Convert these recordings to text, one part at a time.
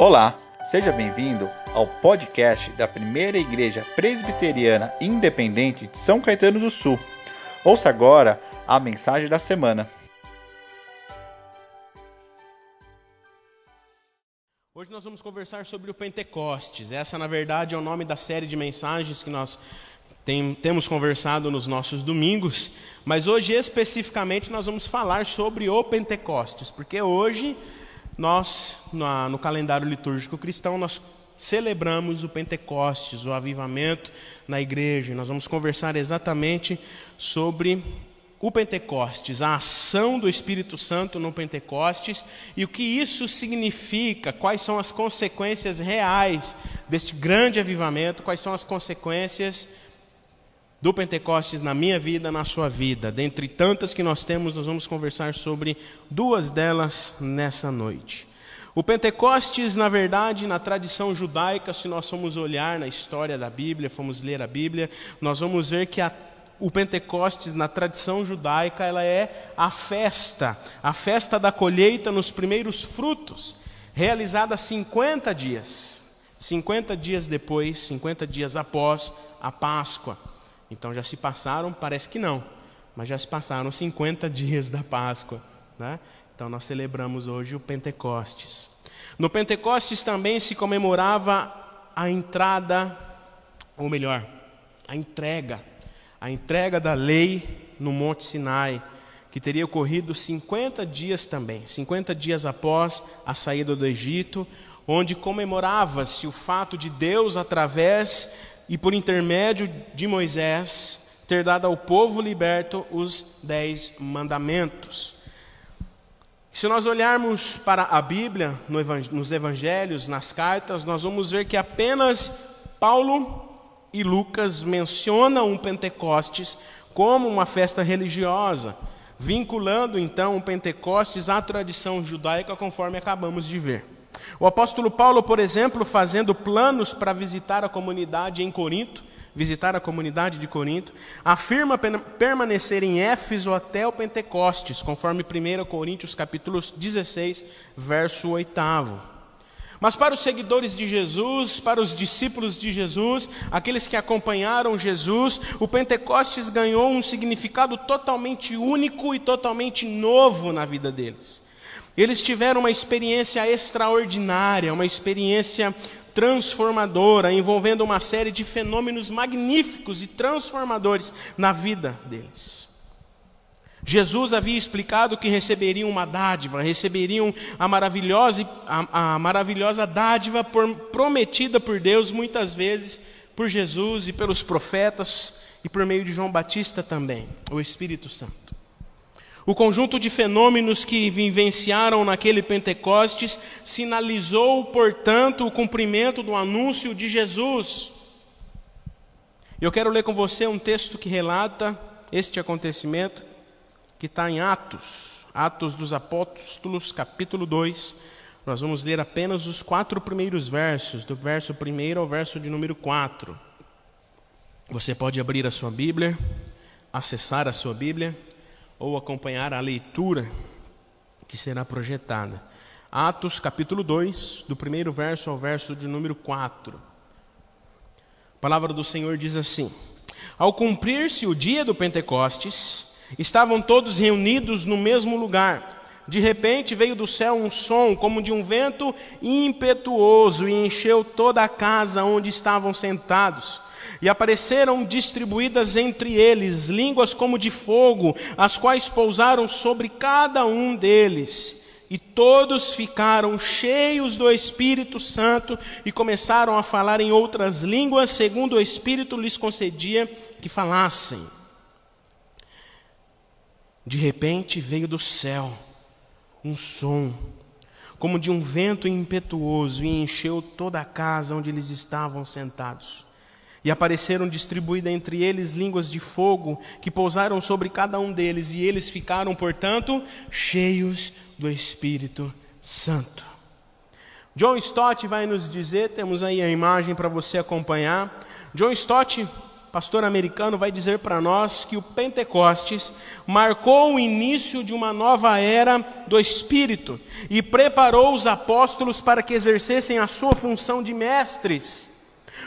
Olá, seja bem-vindo ao podcast da Primeira Igreja Presbiteriana Independente de São Caetano do Sul. Ouça agora a mensagem da semana. Hoje nós vamos conversar sobre o Pentecostes. Essa, na verdade, é o nome da série de mensagens que nós tem, temos conversado nos nossos domingos, mas hoje especificamente nós vamos falar sobre o Pentecostes, porque hoje nós, no calendário litúrgico cristão, nós celebramos o Pentecostes, o avivamento na igreja. Nós vamos conversar exatamente sobre o Pentecostes, a ação do Espírito Santo no Pentecostes e o que isso significa, quais são as consequências reais deste grande avivamento, quais são as consequências do Pentecostes na minha vida, na sua vida. Dentre tantas que nós temos, nós vamos conversar sobre duas delas nessa noite. O Pentecostes, na verdade, na tradição judaica, se nós formos olhar na história da Bíblia, formos ler a Bíblia, nós vamos ver que a, o Pentecostes, na tradição judaica, ela é a festa, a festa da colheita nos primeiros frutos, realizada 50 dias. 50 dias depois, 50 dias após a Páscoa. Então já se passaram, parece que não, mas já se passaram 50 dias da Páscoa. Né? Então nós celebramos hoje o Pentecostes. No Pentecostes também se comemorava a entrada, ou melhor, a entrega, a entrega da lei no Monte Sinai, que teria ocorrido 50 dias também, 50 dias após a saída do Egito, onde comemorava-se o fato de Deus, através e por intermédio de Moisés, ter dado ao povo liberto os dez mandamentos. Se nós olharmos para a Bíblia, nos evangelhos, nas cartas, nós vamos ver que apenas Paulo e Lucas mencionam o Pentecostes como uma festa religiosa, vinculando então o Pentecostes à tradição judaica, conforme acabamos de ver. O apóstolo Paulo, por exemplo, fazendo planos para visitar a comunidade em Corinto, visitar a comunidade de Corinto, afirma permanecer em Éfeso até o Pentecostes, conforme 1 Coríntios capítulo 16, verso 8. Mas para os seguidores de Jesus, para os discípulos de Jesus, aqueles que acompanharam Jesus, o Pentecostes ganhou um significado totalmente único e totalmente novo na vida deles. Eles tiveram uma experiência extraordinária, uma experiência transformadora, envolvendo uma série de fenômenos magníficos e transformadores na vida deles. Jesus havia explicado que receberiam uma dádiva, receberiam a maravilhosa, a, a maravilhosa dádiva por, prometida por Deus, muitas vezes por Jesus e pelos profetas, e por meio de João Batista também, o Espírito Santo. O conjunto de fenômenos que vivenciaram naquele Pentecostes sinalizou, portanto, o cumprimento do anúncio de Jesus. Eu quero ler com você um texto que relata este acontecimento, que está em Atos, Atos dos Apóstolos, capítulo 2. Nós vamos ler apenas os quatro primeiros versos, do verso 1 ao verso de número 4. Você pode abrir a sua Bíblia, acessar a sua Bíblia ou acompanhar a leitura que será projetada. Atos capítulo 2, do primeiro verso ao verso de número 4. A palavra do Senhor diz assim: Ao cumprir-se o dia do Pentecostes, estavam todos reunidos no mesmo lugar. De repente veio do céu um som como de um vento impetuoso e encheu toda a casa onde estavam sentados. E apareceram distribuídas entre eles línguas como de fogo, as quais pousaram sobre cada um deles. E todos ficaram cheios do Espírito Santo e começaram a falar em outras línguas, segundo o Espírito lhes concedia que falassem. De repente veio do céu um som, como de um vento impetuoso, e encheu toda a casa onde eles estavam sentados. E apareceram distribuídas entre eles línguas de fogo que pousaram sobre cada um deles, e eles ficaram, portanto, cheios do Espírito Santo. John Stott vai nos dizer, temos aí a imagem para você acompanhar. John Stott pastor americano, vai dizer para nós que o Pentecostes marcou o início de uma nova era do Espírito e preparou os apóstolos para que exercessem a sua função de mestres.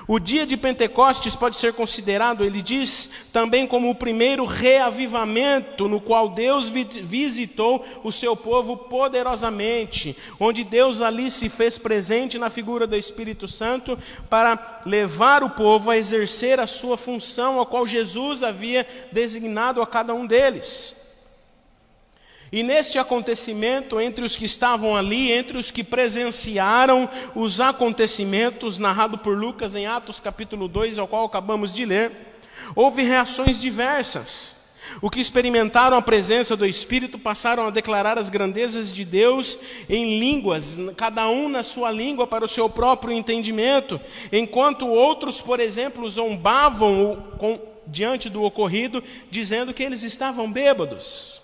O dia de Pentecostes pode ser considerado, ele diz, também como o primeiro reavivamento no qual Deus visitou o seu povo poderosamente, onde Deus ali se fez presente na figura do Espírito Santo para levar o povo a exercer a sua função, a qual Jesus havia designado a cada um deles. E neste acontecimento, entre os que estavam ali, entre os que presenciaram os acontecimentos narrado por Lucas em Atos capítulo 2, ao qual acabamos de ler, houve reações diversas. O que experimentaram a presença do Espírito passaram a declarar as grandezas de Deus em línguas, cada um na sua língua para o seu próprio entendimento, enquanto outros, por exemplo, zombavam diante do ocorrido, dizendo que eles estavam bêbados.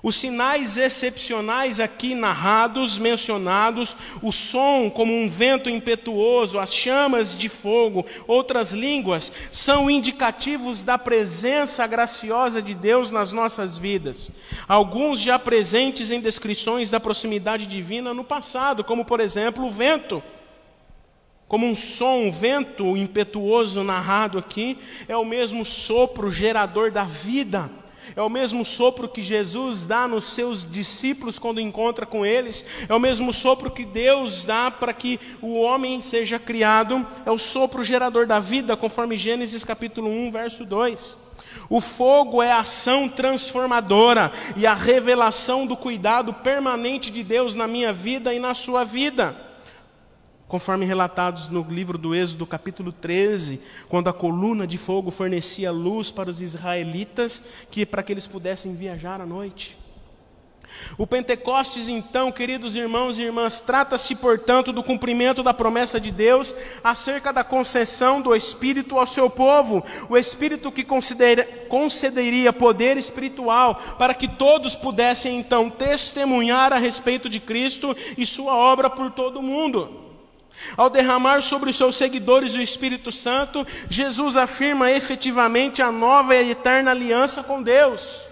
Os sinais excepcionais aqui narrados, mencionados, o som como um vento impetuoso, as chamas de fogo, outras línguas, são indicativos da presença graciosa de Deus nas nossas vidas. Alguns já presentes em descrições da proximidade divina no passado, como por exemplo o vento. Como um som, um vento impetuoso narrado aqui, é o mesmo sopro gerador da vida é o mesmo sopro que Jesus dá nos seus discípulos quando encontra com eles, é o mesmo sopro que Deus dá para que o homem seja criado, é o sopro gerador da vida, conforme Gênesis capítulo 1, verso 2. O fogo é a ação transformadora e a revelação do cuidado permanente de Deus na minha vida e na sua vida conforme relatados no livro do Êxodo, capítulo 13, quando a coluna de fogo fornecia luz para os israelitas, que para que eles pudessem viajar à noite. O Pentecostes, então, queridos irmãos e irmãs, trata-se, portanto, do cumprimento da promessa de Deus acerca da concessão do Espírito ao seu povo, o Espírito que concederia poder espiritual para que todos pudessem, então, testemunhar a respeito de Cristo e sua obra por todo o mundo. Ao derramar sobre os seus seguidores o Espírito Santo, Jesus afirma efetivamente a nova e eterna aliança com Deus.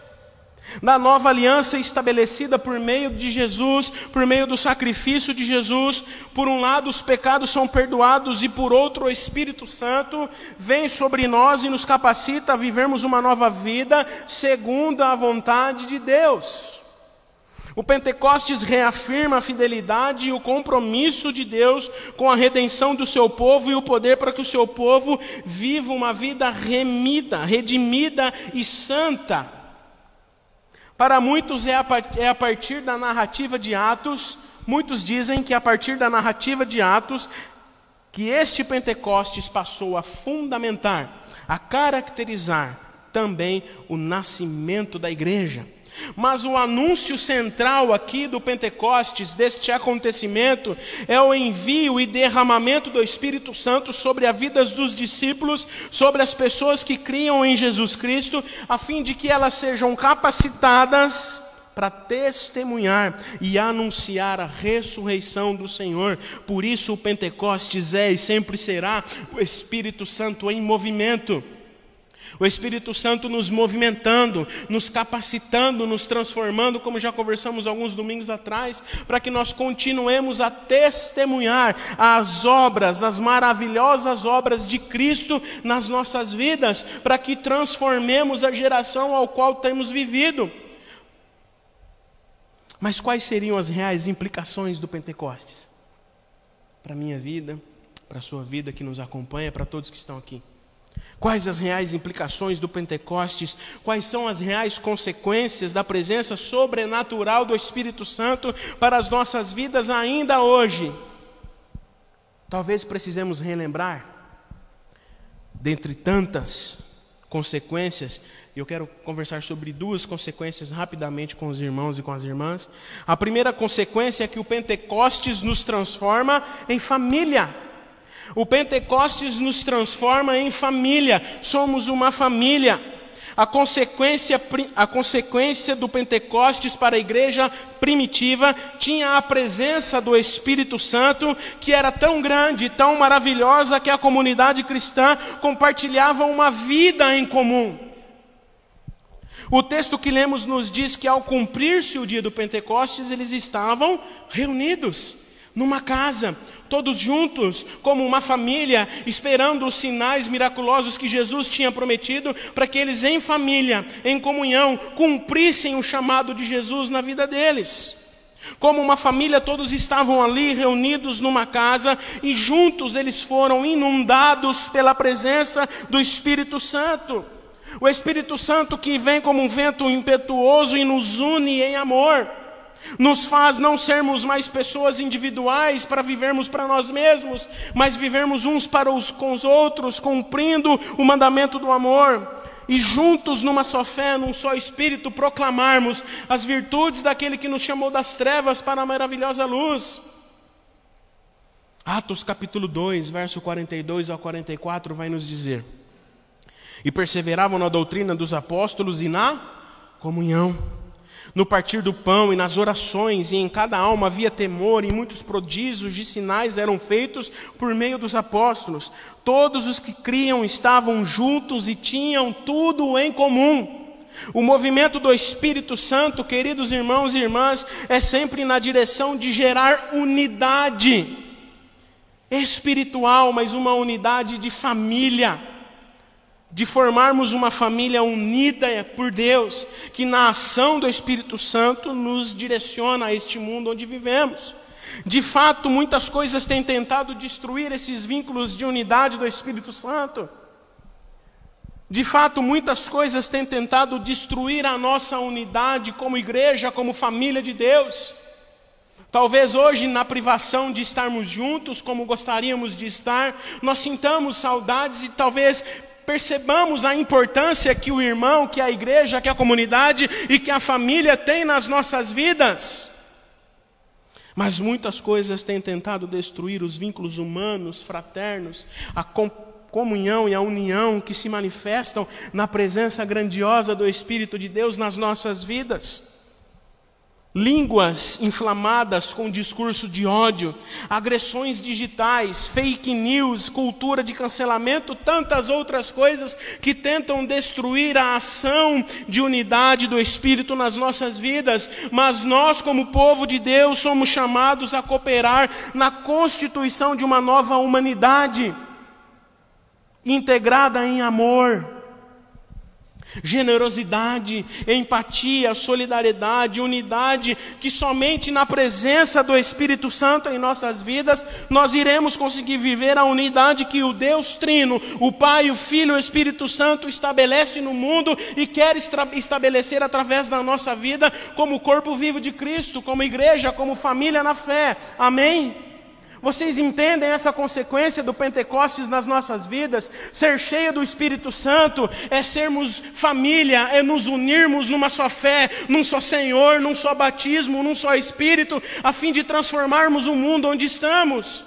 Na nova aliança estabelecida por meio de Jesus, por meio do sacrifício de Jesus, por um lado os pecados são perdoados e por outro o Espírito Santo vem sobre nós e nos capacita a vivermos uma nova vida segundo a vontade de Deus. O Pentecostes reafirma a fidelidade e o compromisso de Deus com a redenção do seu povo e o poder para que o seu povo viva uma vida remida, redimida e santa. Para muitos é a, é partir da narrativa de Atos, muitos dizem que a partir da narrativa de Atos, que este Pentecostes passou a fundamentar, a caracterizar também o nascimento da igreja. Mas o anúncio central aqui do Pentecostes, deste acontecimento, é o envio e derramamento do Espírito Santo sobre as vidas dos discípulos, sobre as pessoas que criam em Jesus Cristo, a fim de que elas sejam capacitadas para testemunhar e anunciar a ressurreição do Senhor. Por isso o Pentecostes é e sempre será o Espírito Santo em movimento. O Espírito Santo nos movimentando, nos capacitando, nos transformando, como já conversamos alguns domingos atrás, para que nós continuemos a testemunhar as obras, as maravilhosas obras de Cristo nas nossas vidas, para que transformemos a geração ao qual temos vivido. Mas quais seriam as reais implicações do Pentecostes? Para a minha vida, para a sua vida que nos acompanha, para todos que estão aqui. Quais as reais implicações do Pentecostes? Quais são as reais consequências da presença sobrenatural do Espírito Santo para as nossas vidas ainda hoje? Talvez precisemos relembrar, dentre tantas consequências, eu quero conversar sobre duas consequências rapidamente com os irmãos e com as irmãs. A primeira consequência é que o Pentecostes nos transforma em família. O Pentecostes nos transforma em família, somos uma família. A consequência, a consequência do Pentecostes para a igreja primitiva tinha a presença do Espírito Santo, que era tão grande, tão maravilhosa, que a comunidade cristã compartilhava uma vida em comum. O texto que lemos nos diz que ao cumprir-se o dia do Pentecostes, eles estavam reunidos numa casa, todos juntos, como uma família, esperando os sinais miraculosos que Jesus tinha prometido, para que eles, em família, em comunhão, cumprissem o chamado de Jesus na vida deles. Como uma família, todos estavam ali reunidos numa casa e juntos eles foram inundados pela presença do Espírito Santo. O Espírito Santo que vem como um vento impetuoso e nos une em amor, nos faz não sermos mais pessoas individuais para vivermos para nós mesmos, mas vivermos uns para os com os outros, cumprindo o mandamento do amor. E juntos, numa só fé, num só espírito, proclamarmos as virtudes daquele que nos chamou das trevas para a maravilhosa luz. Atos capítulo 2, verso 42 ao 44 vai nos dizer: e perseveravam na doutrina dos apóstolos e na comunhão, no partir do pão e nas orações, e em cada alma havia temor, e muitos prodígios de sinais eram feitos por meio dos apóstolos. Todos os que criam estavam juntos e tinham tudo em comum. O movimento do Espírito Santo, queridos irmãos e irmãs, é sempre na direção de gerar unidade espiritual, mas uma unidade de família de formarmos uma família unida por Deus, que na ação do Espírito Santo nos direciona a este mundo onde vivemos. De fato, muitas coisas têm tentado destruir esses vínculos de unidade do Espírito Santo. De fato, muitas coisas têm tentado destruir a nossa unidade como igreja, como família de Deus. Talvez hoje, na privação de estarmos juntos como gostaríamos de estar, nós sintamos saudades e talvez percebamos a importância que o irmão, que a igreja, que a comunidade e que a família tem nas nossas vidas. Mas muitas coisas têm tentado destruir os vínculos humanos, fraternos, a comunhão e a união que se manifestam na presença grandiosa do Espírito de Deus nas nossas vidas línguas inflamadas com discurso de ódio, agressões digitais, fake news, cultura de cancelamento, tantas outras coisas que tentam destruir a ação de unidade do Espírito nas nossas vidas, mas nós, como povo de Deus, somos chamados a cooperar na constituição de uma nova humanidade, integrada em amor generosidade, empatia, solidariedade, unidade, que somente na presença do Espírito Santo em nossas vidas nós iremos conseguir viver a unidade que o Deus Trino, o Pai, o Filho e o Espírito Santo estabelece no mundo e quer estabelecer através da nossa vida como corpo vivo de Cristo, como igreja, como família na fé. Amém? Vocês entendem essa consequência do Pentecostes nas nossas vidas? Ser cheio do Espírito Santo é sermos família, é nos unirmos numa só fé, num só Senhor, num só batismo, num só Espírito, a fim de transformarmos o mundo onde estamos.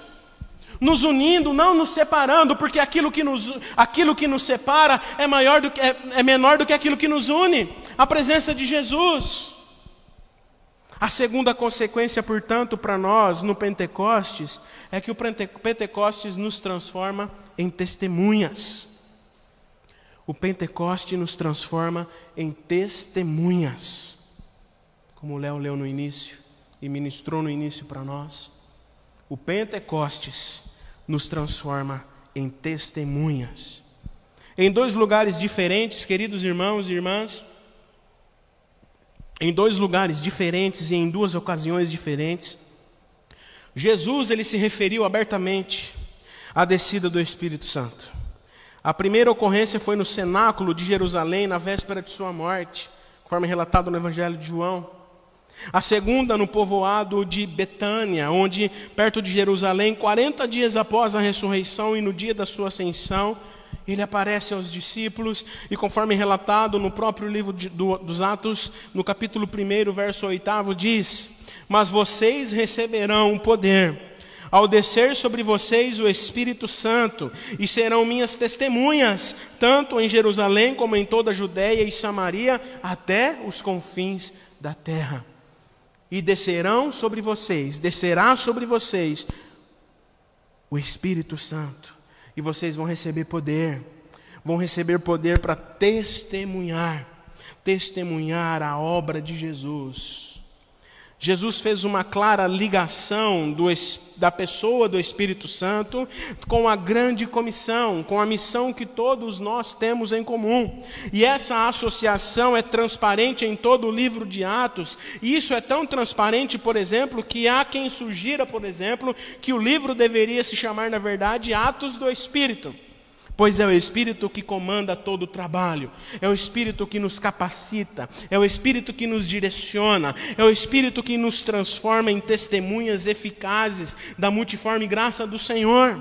Nos unindo, não nos separando, porque aquilo que nos, aquilo que nos separa é, maior do que, é, é menor do que aquilo que nos une a presença de Jesus. A segunda consequência, portanto, para nós no Pentecostes é que o Pentecostes nos transforma em testemunhas. O Pentecoste nos transforma em testemunhas. Como o Léo leu no início e ministrou no início para nós. O Pentecostes nos transforma em testemunhas. Em dois lugares diferentes, queridos irmãos e irmãs, em dois lugares diferentes e em duas ocasiões diferentes, Jesus ele se referiu abertamente à descida do Espírito Santo. A primeira ocorrência foi no cenáculo de Jerusalém, na véspera de sua morte, conforme relatado no Evangelho de João. A segunda no povoado de Betânia, onde, perto de Jerusalém, 40 dias após a ressurreição e no dia da sua ascensão, ele aparece aos discípulos e, conforme relatado no próprio livro de, do, dos Atos, no capítulo 1, verso 8, diz: Mas vocês receberão poder ao descer sobre vocês o Espírito Santo, e serão minhas testemunhas, tanto em Jerusalém como em toda a Judéia e Samaria, até os confins da terra. E descerão sobre vocês, descerá sobre vocês o Espírito Santo, e vocês vão receber poder, vão receber poder para testemunhar, testemunhar a obra de Jesus Jesus fez uma clara ligação do, da pessoa do Espírito Santo com a grande comissão, com a missão que todos nós temos em comum. E essa associação é transparente em todo o livro de Atos, e isso é tão transparente, por exemplo, que há quem sugira, por exemplo, que o livro deveria se chamar, na verdade, Atos do Espírito pois é o Espírito que comanda todo o trabalho, é o Espírito que nos capacita, é o Espírito que nos direciona, é o Espírito que nos transforma em testemunhas eficazes da multiforme graça do Senhor.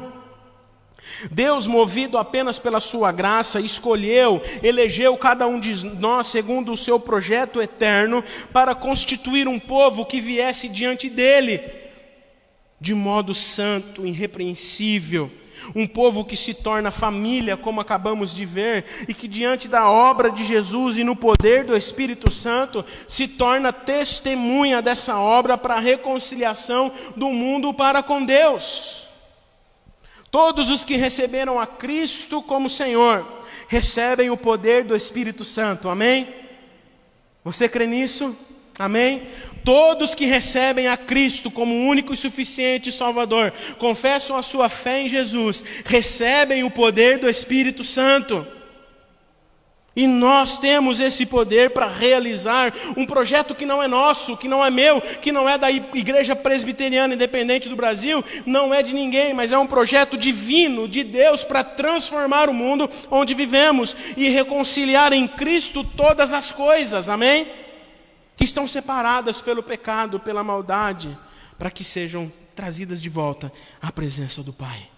Deus, movido apenas pela Sua graça, escolheu, elegeu cada um de nós segundo o seu projeto eterno para constituir um povo que viesse diante dele de modo santo, irrepreensível um povo que se torna família, como acabamos de ver, e que diante da obra de Jesus e no poder do Espírito Santo se torna testemunha dessa obra para a reconciliação do mundo para com Deus. Todos os que receberam a Cristo como Senhor recebem o poder do Espírito Santo, amém? Você crê nisso? Amém? Todos que recebem a Cristo como único e suficiente Salvador, confessam a sua fé em Jesus, recebem o poder do Espírito Santo. E nós temos esse poder para realizar um projeto que não é nosso, que não é meu, que não é da Igreja Presbiteriana Independente do Brasil, não é de ninguém, mas é um projeto divino de Deus para transformar o mundo onde vivemos e reconciliar em Cristo todas as coisas. Amém? Que estão separadas pelo pecado, pela maldade, para que sejam trazidas de volta à presença do Pai.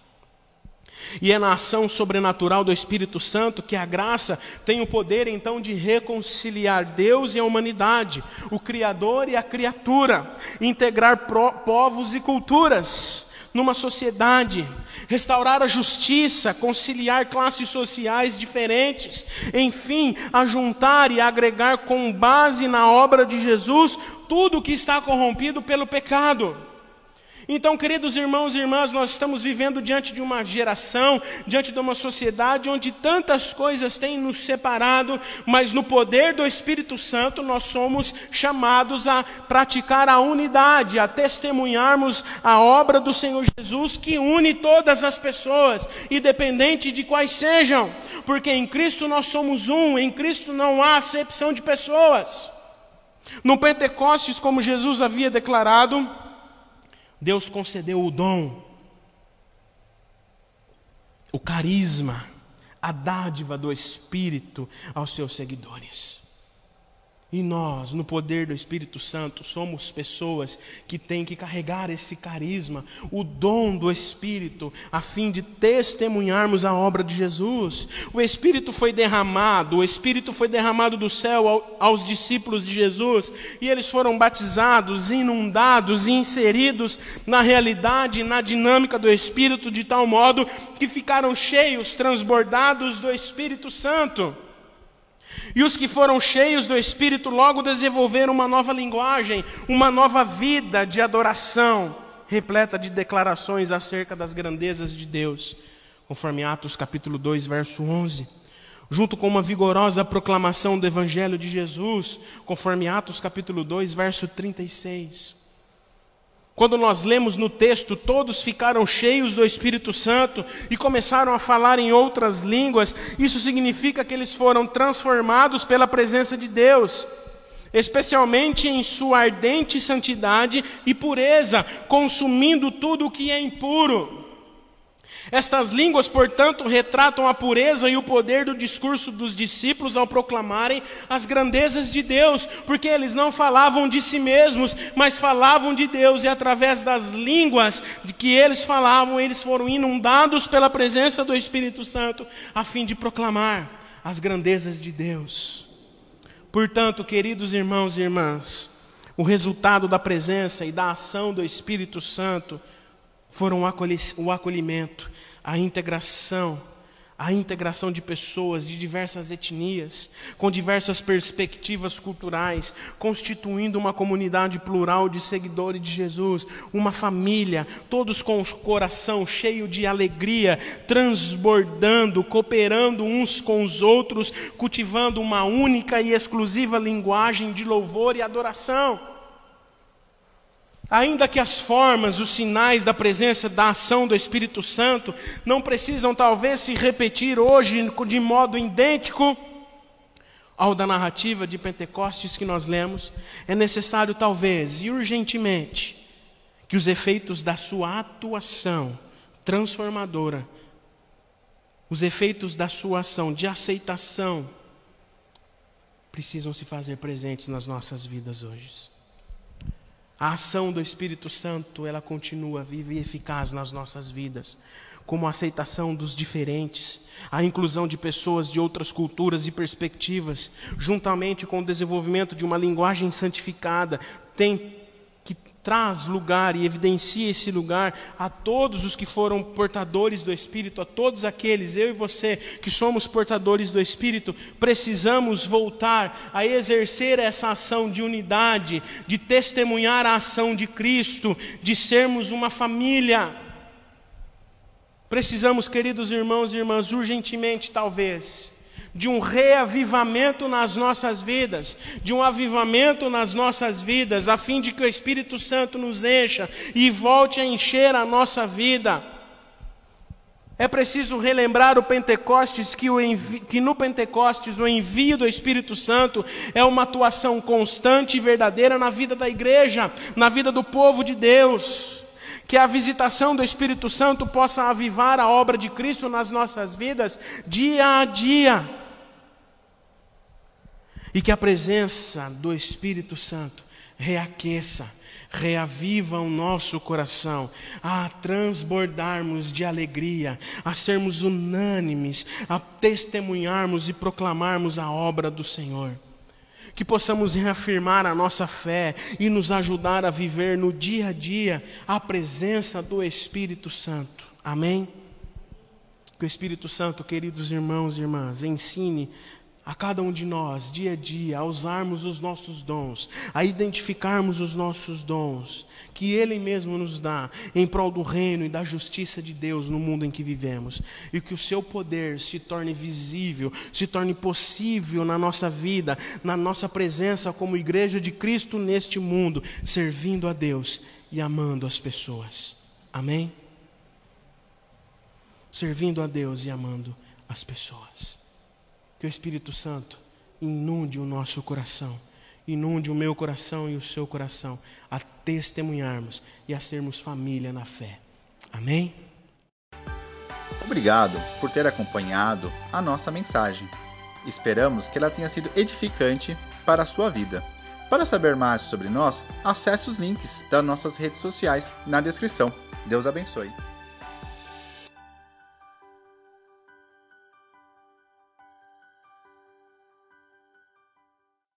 E é na ação sobrenatural do Espírito Santo que a graça tem o poder então de reconciliar Deus e a humanidade, o Criador e a criatura, integrar povos e culturas numa sociedade restaurar a justiça, conciliar classes sociais diferentes, enfim, ajuntar e agregar com base na obra de Jesus tudo que está corrompido pelo pecado. Então, queridos irmãos e irmãs, nós estamos vivendo diante de uma geração, diante de uma sociedade onde tantas coisas têm nos separado, mas no poder do Espírito Santo nós somos chamados a praticar a unidade, a testemunharmos a obra do Senhor Jesus que une todas as pessoas, independente de quais sejam, porque em Cristo nós somos um, em Cristo não há acepção de pessoas. No Pentecostes, como Jesus havia declarado, Deus concedeu o dom, o carisma, a dádiva do Espírito aos seus seguidores. E nós, no poder do Espírito Santo, somos pessoas que têm que carregar esse carisma, o dom do Espírito, a fim de testemunharmos a obra de Jesus. O Espírito foi derramado, o Espírito foi derramado do céu aos discípulos de Jesus, e eles foram batizados, inundados e inseridos na realidade, na dinâmica do Espírito, de tal modo que ficaram cheios, transbordados do Espírito Santo. E os que foram cheios do Espírito logo desenvolveram uma nova linguagem, uma nova vida de adoração, repleta de declarações acerca das grandezas de Deus, conforme Atos capítulo 2, verso 11. Junto com uma vigorosa proclamação do Evangelho de Jesus, conforme Atos capítulo 2, verso 36. Quando nós lemos no texto, todos ficaram cheios do Espírito Santo e começaram a falar em outras línguas, isso significa que eles foram transformados pela presença de Deus, especialmente em sua ardente santidade e pureza, consumindo tudo o que é impuro. Estas línguas, portanto, retratam a pureza e o poder do discurso dos discípulos ao proclamarem as grandezas de Deus, porque eles não falavam de si mesmos, mas falavam de Deus, e através das línguas de que eles falavam, eles foram inundados pela presença do Espírito Santo, a fim de proclamar as grandezas de Deus. Portanto, queridos irmãos e irmãs, o resultado da presença e da ação do Espírito Santo foram o acolhimento, a integração, a integração de pessoas de diversas etnias, com diversas perspectivas culturais, constituindo uma comunidade plural de seguidores de Jesus, uma família, todos com o coração cheio de alegria, transbordando, cooperando uns com os outros, cultivando uma única e exclusiva linguagem de louvor e adoração. Ainda que as formas, os sinais da presença, da ação do Espírito Santo não precisam talvez se repetir hoje de modo idêntico ao da narrativa de Pentecostes que nós lemos, é necessário talvez e urgentemente que os efeitos da sua atuação transformadora, os efeitos da sua ação de aceitação, precisam se fazer presentes nas nossas vidas hoje. A ação do Espírito Santo, ela continua viva e eficaz nas nossas vidas, como a aceitação dos diferentes, a inclusão de pessoas de outras culturas e perspectivas, juntamente com o desenvolvimento de uma linguagem santificada, tem traz lugar e evidencia esse lugar a todos os que foram portadores do Espírito, a todos aqueles, eu e você, que somos portadores do Espírito, precisamos voltar a exercer essa ação de unidade, de testemunhar a ação de Cristo, de sermos uma família. Precisamos, queridos irmãos e irmãs, urgentemente, talvez, de um reavivamento nas nossas vidas, de um avivamento nas nossas vidas, a fim de que o Espírito Santo nos encha e volte a encher a nossa vida. É preciso relembrar o Pentecostes que, o envi... que no Pentecostes o envio do Espírito Santo é uma atuação constante e verdadeira na vida da igreja, na vida do povo de Deus que a visitação do Espírito Santo possa avivar a obra de Cristo nas nossas vidas dia a dia e que a presença do Espírito Santo reaqueça, reaviva o nosso coração, a transbordarmos de alegria, a sermos unânimes, a testemunharmos e proclamarmos a obra do Senhor. Que possamos reafirmar a nossa fé e nos ajudar a viver no dia a dia a presença do Espírito Santo. Amém? Que o Espírito Santo, queridos irmãos e irmãs, ensine a cada um de nós, dia a dia, a usarmos os nossos dons, a identificarmos os nossos dons, que Ele mesmo nos dá, em prol do reino e da justiça de Deus no mundo em que vivemos, e que o Seu poder se torne visível, se torne possível na nossa vida, na nossa presença como Igreja de Cristo neste mundo, servindo a Deus e amando as pessoas. Amém? Servindo a Deus e amando as pessoas. Que o Espírito Santo inunde o nosso coração, inunde o meu coração e o seu coração, a testemunharmos e a sermos família na fé. Amém? Obrigado por ter acompanhado a nossa mensagem. Esperamos que ela tenha sido edificante para a sua vida. Para saber mais sobre nós, acesse os links das nossas redes sociais na descrição. Deus abençoe.